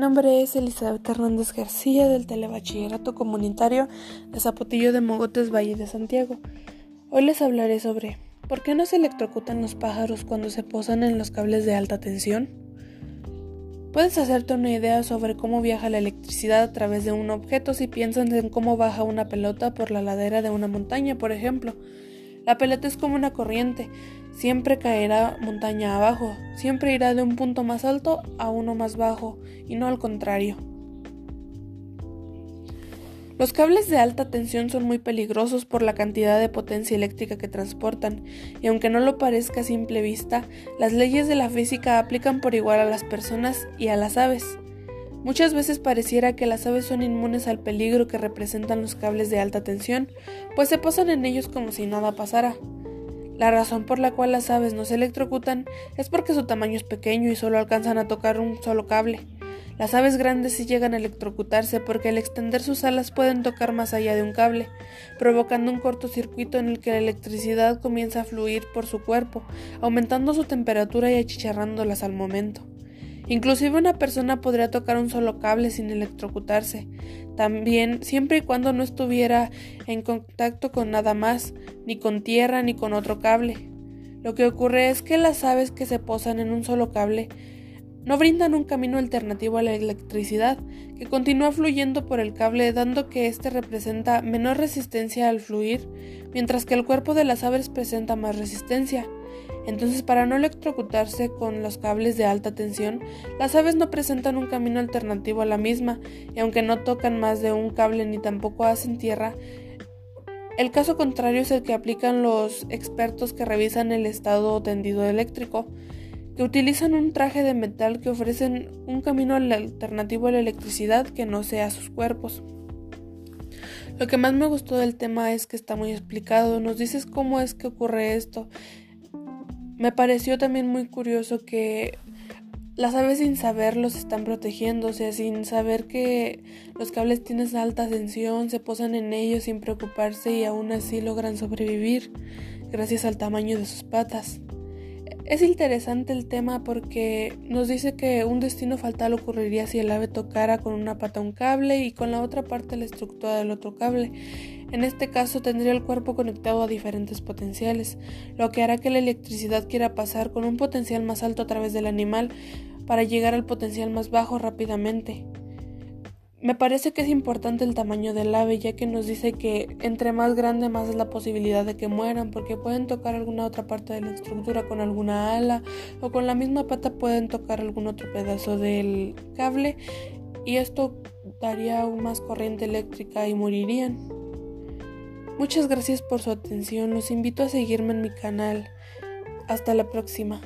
nombre es Elizabeth Hernández García del Telebachillerato Comunitario de Zapotillo de Mogotes, Valle de Santiago. Hoy les hablaré sobre ¿por qué no se electrocutan los pájaros cuando se posan en los cables de alta tensión? Puedes hacerte una idea sobre cómo viaja la electricidad a través de un objeto si piensas en cómo baja una pelota por la ladera de una montaña, por ejemplo. La pelota es como una corriente, siempre caerá montaña abajo, siempre irá de un punto más alto a uno más bajo, y no al contrario. Los cables de alta tensión son muy peligrosos por la cantidad de potencia eléctrica que transportan, y aunque no lo parezca a simple vista, las leyes de la física aplican por igual a las personas y a las aves. Muchas veces pareciera que las aves son inmunes al peligro que representan los cables de alta tensión, pues se posan en ellos como si nada pasara. La razón por la cual las aves no se electrocutan es porque su tamaño es pequeño y solo alcanzan a tocar un solo cable. Las aves grandes sí llegan a electrocutarse porque al extender sus alas pueden tocar más allá de un cable, provocando un cortocircuito en el que la electricidad comienza a fluir por su cuerpo, aumentando su temperatura y achicharrándolas al momento. Inclusive una persona podría tocar un solo cable sin electrocutarse, también siempre y cuando no estuviera en contacto con nada más, ni con tierra ni con otro cable. Lo que ocurre es que las aves que se posan en un solo cable no brindan un camino alternativo a la electricidad, que continúa fluyendo por el cable dando que éste representa menor resistencia al fluir, mientras que el cuerpo de las aves presenta más resistencia. Entonces, para no electrocutarse con los cables de alta tensión, las aves no presentan un camino alternativo a la misma, y aunque no tocan más de un cable ni tampoco hacen tierra, el caso contrario es el que aplican los expertos que revisan el estado tendido eléctrico, que utilizan un traje de metal que ofrecen un camino alternativo a la electricidad que no sea sus cuerpos. Lo que más me gustó del tema es que está muy explicado, nos dices cómo es que ocurre esto, me pareció también muy curioso que las aves sin saberlo se están protegiendo, o sea, sin saber que los cables tienen alta tensión, se posan en ellos sin preocuparse y aún así logran sobrevivir gracias al tamaño de sus patas. Es interesante el tema porque nos dice que un destino fatal ocurriría si el ave tocara con una pata un cable y con la otra parte la estructura del otro cable. En este caso tendría el cuerpo conectado a diferentes potenciales, lo que hará que la electricidad quiera pasar con un potencial más alto a través del animal para llegar al potencial más bajo rápidamente. Me parece que es importante el tamaño del ave, ya que nos dice que entre más grande más es la posibilidad de que mueran, porque pueden tocar alguna otra parte de la estructura con alguna ala o con la misma pata pueden tocar algún otro pedazo del cable y esto daría aún más corriente eléctrica y morirían. Muchas gracias por su atención, los invito a seguirme en mi canal. Hasta la próxima.